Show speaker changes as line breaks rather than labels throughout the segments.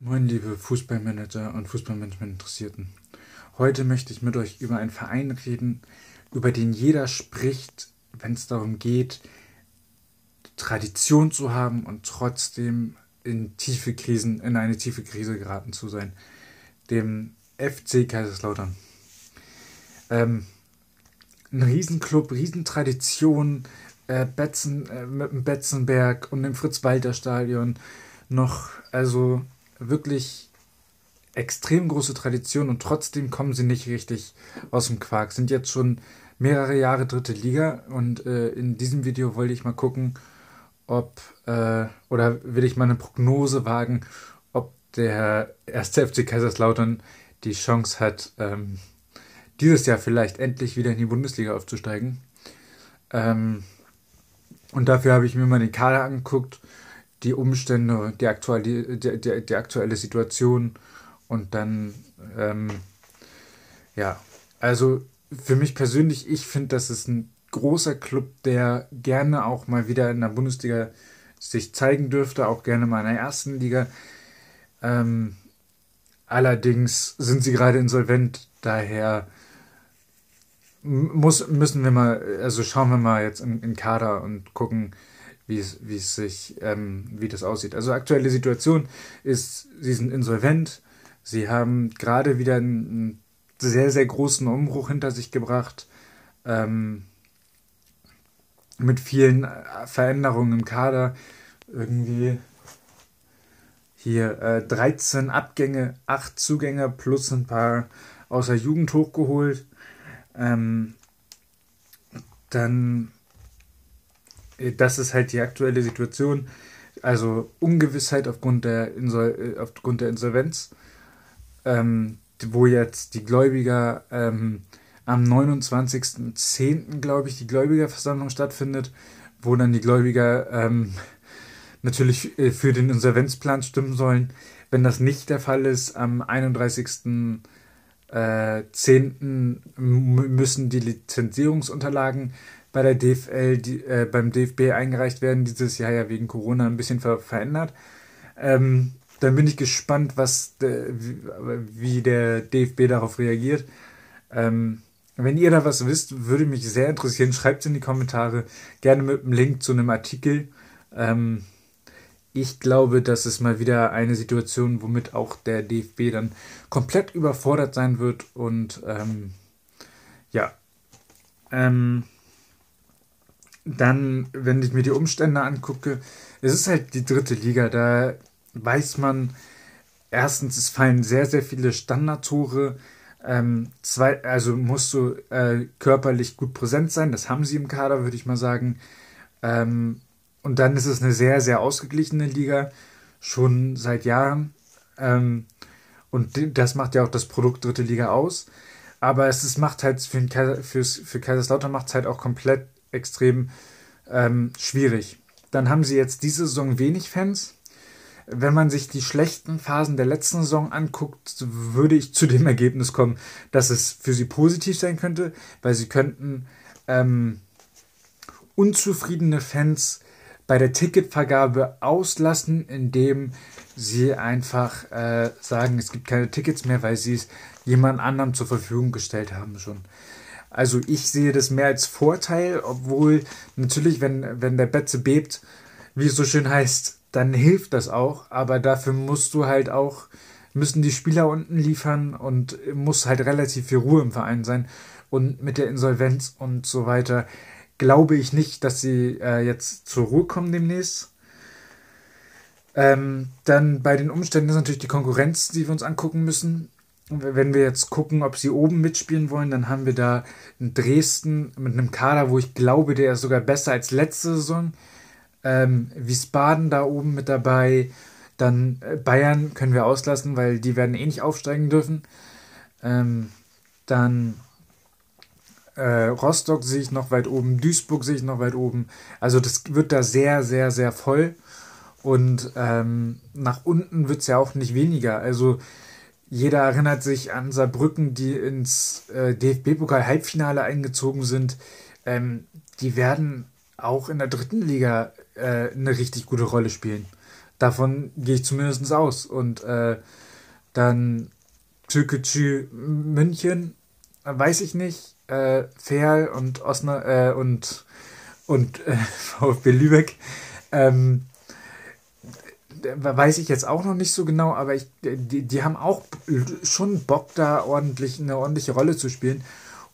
Moin, liebe Fußballmanager und Fußballmanagement-Interessierten. Heute möchte ich mit euch über einen Verein reden, über den jeder spricht, wenn es darum geht, Tradition zu haben und trotzdem in tiefe Krisen, in eine tiefe Krise geraten zu sein. Dem FC Kaiserslautern. Ähm, ein Riesenclub, Riesentradition, äh, Betzen, äh, mit dem Betzenberg und dem Fritz-Walter-Stadion noch, also wirklich extrem große Tradition und trotzdem kommen sie nicht richtig aus dem Quark. Sind jetzt schon mehrere Jahre dritte Liga und äh, in diesem Video wollte ich mal gucken, ob äh, oder will ich mal eine Prognose wagen, ob der erste FC Kaiserslautern die Chance hat, ähm, dieses Jahr vielleicht endlich wieder in die Bundesliga aufzusteigen. Ähm, und dafür habe ich mir mal den Kader angeguckt die Umstände, die aktuelle, die, die, die aktuelle Situation und dann, ähm, ja, also für mich persönlich, ich finde, das ist ein großer Club, der gerne auch mal wieder in der Bundesliga sich zeigen dürfte, auch gerne mal in der ersten Liga. Ähm, allerdings sind sie gerade insolvent, daher muss, müssen wir mal, also schauen wir mal jetzt in, in Kader und gucken, wie es, wie es sich, ähm, wie das aussieht. Also aktuelle Situation ist, sie sind insolvent, sie haben gerade wieder einen, sehr, sehr großen Umbruch hinter sich gebracht, ähm, mit vielen äh, Veränderungen im Kader. Irgendwie hier äh, 13 Abgänge, 8 Zugänge plus ein paar aus der Jugend hochgeholt. Ähm, dann das ist halt die aktuelle Situation. Also Ungewissheit aufgrund der, Insol äh, aufgrund der Insolvenz, ähm, wo jetzt die Gläubiger ähm, am 29.10. glaube ich, die Gläubigerversammlung stattfindet, wo dann die Gläubiger ähm, natürlich äh, für den Insolvenzplan stimmen sollen. Wenn das nicht der Fall ist, am 31.10. Äh, müssen die Lizenzierungsunterlagen bei der DFL, die, äh, beim DFB eingereicht werden, dieses Jahr ja wegen Corona ein bisschen ver verändert. Ähm, dann bin ich gespannt, was de, wie, wie, der DFB darauf reagiert. Ähm, wenn ihr da was wisst, würde mich sehr interessieren. Schreibt es in die Kommentare. Gerne mit einem Link zu einem Artikel. Ähm, ich glaube, das ist mal wieder eine Situation, womit auch der DFB dann komplett überfordert sein wird. Und ähm, ja. Ähm, dann, wenn ich mir die Umstände angucke, es ist halt die dritte Liga, da weiß man, erstens, es fallen sehr, sehr viele Standardtore. Ähm, zwei, also musst du äh, körperlich gut präsent sein, das haben sie im Kader, würde ich mal sagen. Ähm, und dann ist es eine sehr, sehr ausgeglichene Liga, schon seit Jahren. Ähm, und das macht ja auch das Produkt dritte Liga aus. Aber es ist, macht halt für, Kaiser, für Kaiserslautern macht es halt auch komplett extrem ähm, schwierig. Dann haben sie jetzt diese Saison wenig Fans. Wenn man sich die schlechten Phasen der letzten Saison anguckt, würde ich zu dem Ergebnis kommen, dass es für sie positiv sein könnte, weil sie könnten ähm, unzufriedene Fans bei der Ticketvergabe auslassen, indem sie einfach äh, sagen, es gibt keine Tickets mehr, weil sie es jemand anderem zur Verfügung gestellt haben schon. Also ich sehe das mehr als Vorteil, obwohl natürlich, wenn, wenn der Betze bebt, wie es so schön heißt, dann hilft das auch. Aber dafür musst du halt auch, müssen die Spieler unten liefern und muss halt relativ viel Ruhe im Verein sein. Und mit der Insolvenz und so weiter glaube ich nicht, dass sie äh, jetzt zur Ruhe kommen demnächst. Ähm, dann bei den Umständen ist natürlich die Konkurrenz, die wir uns angucken müssen wenn wir jetzt gucken, ob sie oben mitspielen wollen, dann haben wir da in Dresden mit einem Kader, wo ich glaube, der ist sogar besser als letzte Saison. Ähm, Wiesbaden da oben mit dabei. Dann äh, Bayern können wir auslassen, weil die werden eh nicht aufsteigen dürfen. Ähm, dann äh, Rostock sehe ich noch weit oben, Duisburg sehe ich noch weit oben. Also das wird da sehr, sehr, sehr voll. Und ähm, nach unten wird es ja auch nicht weniger. Also jeder erinnert sich an Saarbrücken, die ins äh, DFB-Pokal-Halbfinale eingezogen sind. Ähm, die werden auch in der dritten Liga äh, eine richtig gute Rolle spielen. Davon gehe ich zumindest aus. Und äh, dann Türkgücü München, weiß ich nicht. Äh, Ferl und Osna äh, und, und äh, VfB Lübeck. Ähm, weiß ich jetzt auch noch nicht so genau, aber ich, die, die haben auch schon Bock, da ordentlich eine ordentliche Rolle zu spielen.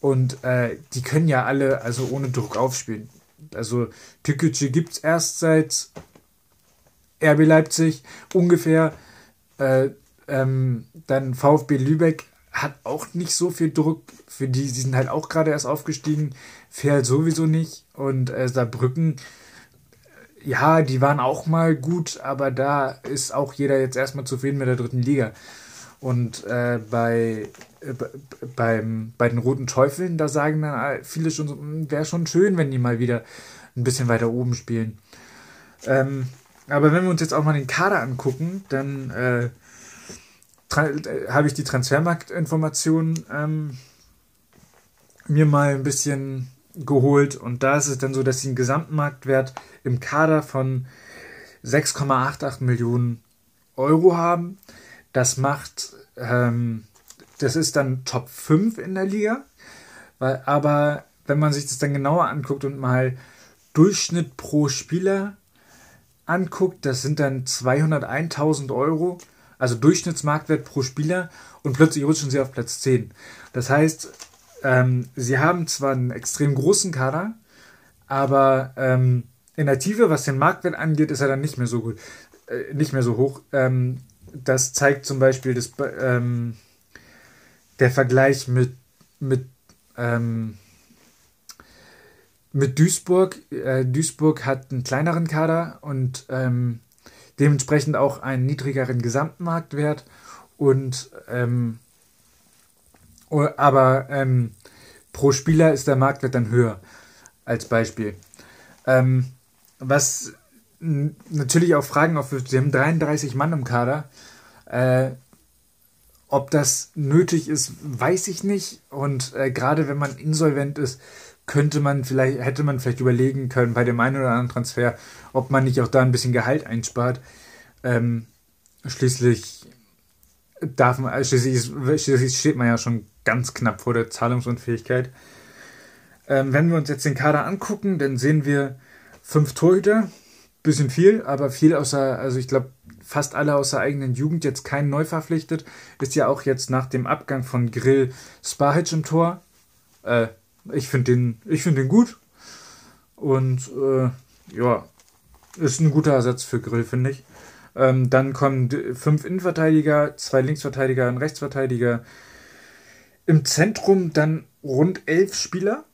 Und äh, die können ja alle also ohne Druck aufspielen. Also Tükücü gibt es erst seit RB Leipzig ungefähr. Äh, ähm, dann VfB Lübeck hat auch nicht so viel Druck. Für die, die sind halt auch gerade erst aufgestiegen. Fährt sowieso nicht. Und äh, Saarbrücken, ja, die waren auch mal gut, aber da ist auch jeder jetzt erstmal zufrieden mit der dritten Liga. Und äh, bei, äh, beim, bei den Roten Teufeln, da sagen dann viele schon so, hm, wäre schon schön, wenn die mal wieder ein bisschen weiter oben spielen. Ähm, aber wenn wir uns jetzt auch mal den Kader angucken, dann äh, äh habe ich die Transfermarktinformationen ähm, mir mal ein bisschen geholt und da ist es dann so, dass sie einen Gesamtmarktwert im Kader von 6,88 Millionen Euro haben. Das macht, ähm, das ist dann Top 5 in der Liga. Weil, aber wenn man sich das dann genauer anguckt und mal Durchschnitt pro Spieler anguckt, das sind dann 201.000 Euro, also Durchschnittsmarktwert pro Spieler und plötzlich rutschen sie auf Platz 10. Das heißt, ähm, sie haben zwar einen extrem großen Kader, aber ähm, in der Tiefe, was den Marktwert angeht, ist er dann nicht mehr so gut, äh, nicht mehr so hoch. Ähm, das zeigt zum Beispiel das, ähm, der Vergleich mit, mit, ähm, mit Duisburg. Äh, Duisburg hat einen kleineren Kader und ähm, dementsprechend auch einen niedrigeren Gesamtmarktwert. Und ähm, aber ähm, pro Spieler ist der Marktwert dann höher, als Beispiel. Ähm, was natürlich auch Fragen aufwirft. Sie haben 33 Mann im Kader. Äh, ob das nötig ist, weiß ich nicht. Und äh, gerade wenn man insolvent ist, könnte man vielleicht, hätte man vielleicht überlegen können bei dem einen oder anderen Transfer, ob man nicht auch da ein bisschen Gehalt einspart. Ähm, schließlich darf man, schließlich, schließlich steht man ja schon ganz knapp vor der Zahlungsunfähigkeit. Ähm, wenn wir uns jetzt den Kader angucken, dann sehen wir fünf Torhüter, bisschen viel, aber viel außer, also ich glaube, fast alle aus der eigenen Jugend, jetzt kein neu verpflichtet. Ist ja auch jetzt nach dem Abgang von Grill Spahic im Tor. Äh, ich finde den, find den gut. Und äh, ja, ist ein guter Ersatz für Grill, finde ich. Ähm, dann kommen fünf Innenverteidiger, zwei Linksverteidiger, ein Rechtsverteidiger. Im Zentrum dann rund elf Spieler.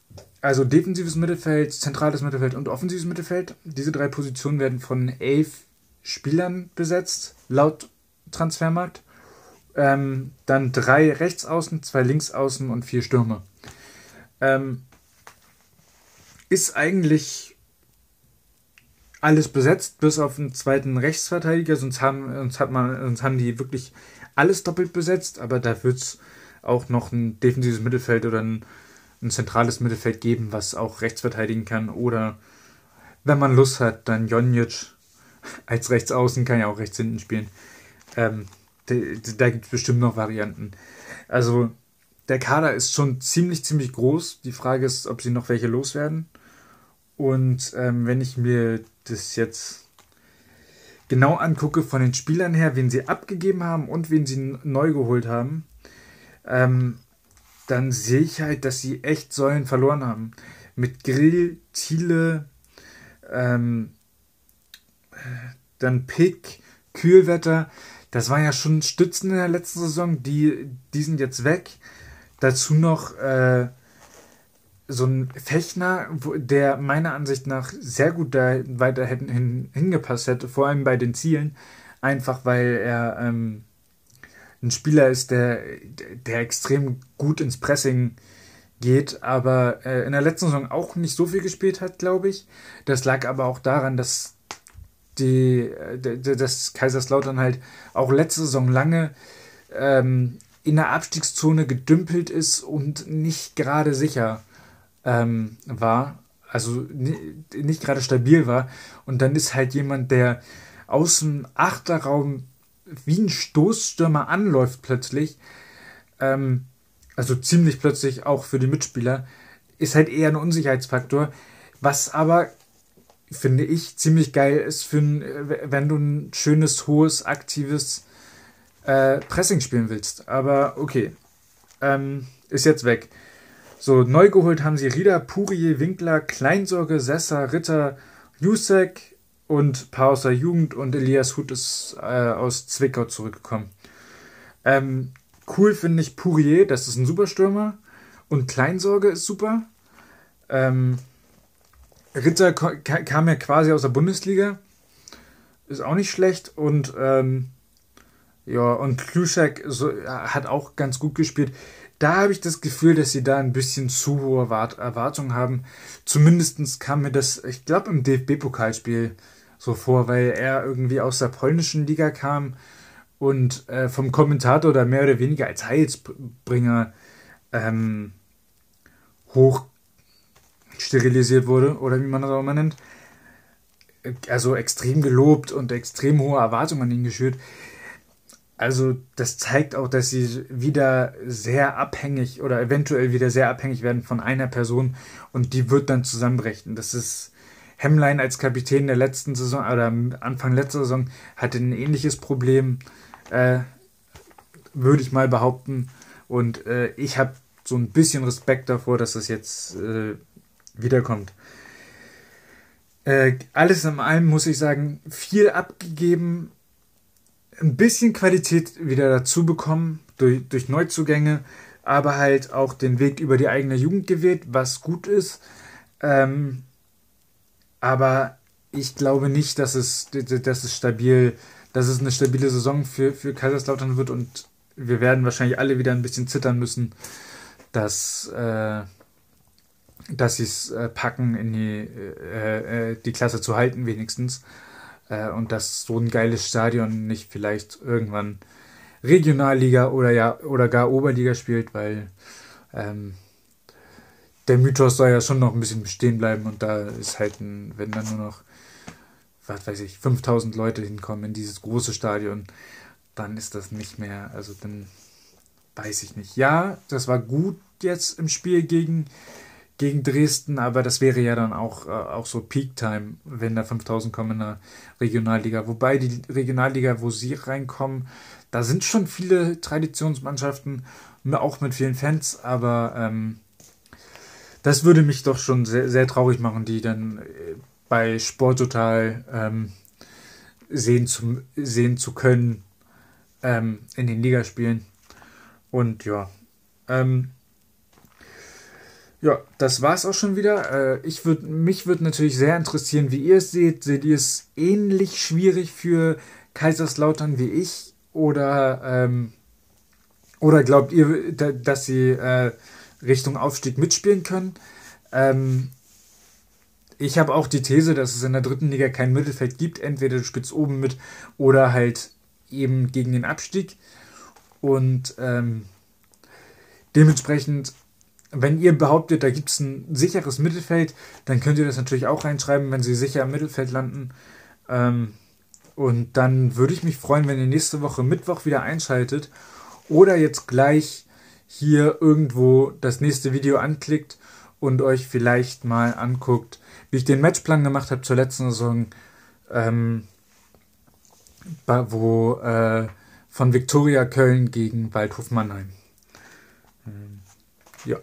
Also defensives Mittelfeld, zentrales Mittelfeld und offensives Mittelfeld. Diese drei Positionen werden von elf Spielern besetzt, laut Transfermarkt. Ähm, dann drei Rechtsaußen, zwei Linksaußen und vier Stürmer. Ähm, ist eigentlich alles besetzt, bis auf einen zweiten Rechtsverteidiger, sonst haben, sonst hat man, sonst haben die wirklich alles doppelt besetzt, aber da wird es auch noch ein defensives Mittelfeld oder ein ein zentrales Mittelfeld geben, was auch rechts verteidigen kann. Oder wenn man Lust hat, dann Jonjic als Rechtsaußen kann ja auch rechts hinten spielen. Ähm, da, da gibt es bestimmt noch Varianten. Also der Kader ist schon ziemlich, ziemlich groß. Die Frage ist, ob sie noch welche loswerden. Und ähm, wenn ich mir das jetzt genau angucke von den Spielern her, wen sie abgegeben haben und wen sie neu geholt haben, ähm, dann sehe ich halt, dass sie echt Säulen verloren haben. Mit Grill, Thiele, ähm, dann Pick, Kühlwetter. Das waren ja schon Stützen in der letzten Saison, die, die sind jetzt weg. Dazu noch äh, so ein Fechner, der meiner Ansicht nach sehr gut da weiter hin, hingepasst hätte, vor allem bei den Zielen. Einfach weil er ähm, ein Spieler ist, der, der extrem gut ins Pressing geht, aber äh, in der letzten Saison auch nicht so viel gespielt hat, glaube ich. Das lag aber auch daran, dass die, dass Kaiserslautern halt auch letzte Saison lange ähm, in der Abstiegszone gedümpelt ist und nicht gerade sicher ähm, war, also nicht gerade stabil war. Und dann ist halt jemand, der aus dem Achterraum wie ein Stoßstürmer anläuft plötzlich, ähm, also ziemlich plötzlich auch für die Mitspieler, ist halt eher ein Unsicherheitsfaktor, was aber finde ich ziemlich geil ist, für ein, wenn du ein schönes, hohes, aktives äh, Pressing spielen willst. Aber okay, ähm, ist jetzt weg. So, neu geholt haben sie Rida, Puri, Winkler, Kleinsorge, Sessa, Ritter, Jusek und paar aus der Jugend und Elias Huth ist äh, aus Zwickau zurückgekommen. Ähm, cool finde ich Pourier, das ist ein Superstürmer. Und Kleinsorge ist super. Ähm, Ritter kam ja quasi aus der Bundesliga. Ist auch nicht schlecht. Und ähm, ja, und Kluschek so, hat auch ganz gut gespielt. Da habe ich das Gefühl, dass sie da ein bisschen zu hohe Erwartungen haben. Zumindest kam mir das, ich glaube, im DFB-Pokalspiel so vor, weil er irgendwie aus der polnischen Liga kam und äh, vom Kommentator da mehr oder weniger als Heilsbringer ähm, hoch sterilisiert wurde oder wie man das auch immer nennt. Also extrem gelobt und extrem hohe Erwartungen an ihn geschürt. Also das zeigt auch, dass sie wieder sehr abhängig oder eventuell wieder sehr abhängig werden von einer Person und die wird dann zusammenbrechen. Das ist Hemmlein als Kapitän der letzten Saison oder Anfang letzter Saison hatte ein ähnliches Problem, äh, würde ich mal behaupten. Und äh, ich habe so ein bisschen Respekt davor, dass das jetzt äh, wiederkommt. Äh, alles in allem muss ich sagen, viel abgegeben, ein bisschen Qualität wieder dazu bekommen durch, durch Neuzugänge, aber halt auch den Weg über die eigene Jugend gewählt, was gut ist. Ähm, aber ich glaube nicht, dass es, dass es stabil, dass es eine stabile Saison für, für Kaiserslautern wird und wir werden wahrscheinlich alle wieder ein bisschen zittern müssen, dass, äh, dass sie es äh, packen, in die, äh, äh, die Klasse zu halten, wenigstens. Äh, und dass so ein geiles Stadion nicht vielleicht irgendwann Regionalliga oder ja oder gar Oberliga spielt, weil ähm, der Mythos soll ja schon noch ein bisschen bestehen bleiben und da ist halt ein, wenn dann nur noch, was weiß ich, 5000 Leute hinkommen in dieses große Stadion, dann ist das nicht mehr, also dann weiß ich nicht. Ja, das war gut jetzt im Spiel gegen gegen Dresden, aber das wäre ja dann auch, äh, auch so Peak-Time, wenn da 5000 kommen in der Regionalliga. Wobei die Regionalliga, wo sie reinkommen, da sind schon viele Traditionsmannschaften, auch mit vielen Fans, aber ähm, das würde mich doch schon sehr, sehr traurig machen, die dann äh, bei Sport total ähm, sehen, zu, sehen zu können ähm, in den Ligaspielen. Und ja, ähm, ja, das war es auch schon wieder. Äh, ich würd, mich würde natürlich sehr interessieren, wie ihr es seht. Seht ihr es ähnlich schwierig für Kaiserslautern wie ich? Oder, ähm, oder glaubt ihr, dass sie äh, Richtung Aufstieg mitspielen können? Ähm, ich habe auch die These, dass es in der dritten Liga kein Mittelfeld gibt. Entweder du spielst oben mit oder halt eben gegen den Abstieg. Und ähm, dementsprechend wenn ihr behauptet, da gibt es ein sicheres Mittelfeld, dann könnt ihr das natürlich auch reinschreiben, wenn sie sicher im Mittelfeld landen. Ähm, und dann würde ich mich freuen, wenn ihr nächste Woche Mittwoch wieder einschaltet oder jetzt gleich hier irgendwo das nächste Video anklickt und euch vielleicht mal anguckt, wie ich den Matchplan gemacht habe zur letzten Saison, ähm, wo äh, von Viktoria Köln gegen Waldhof Mannheim. Ähm, ja.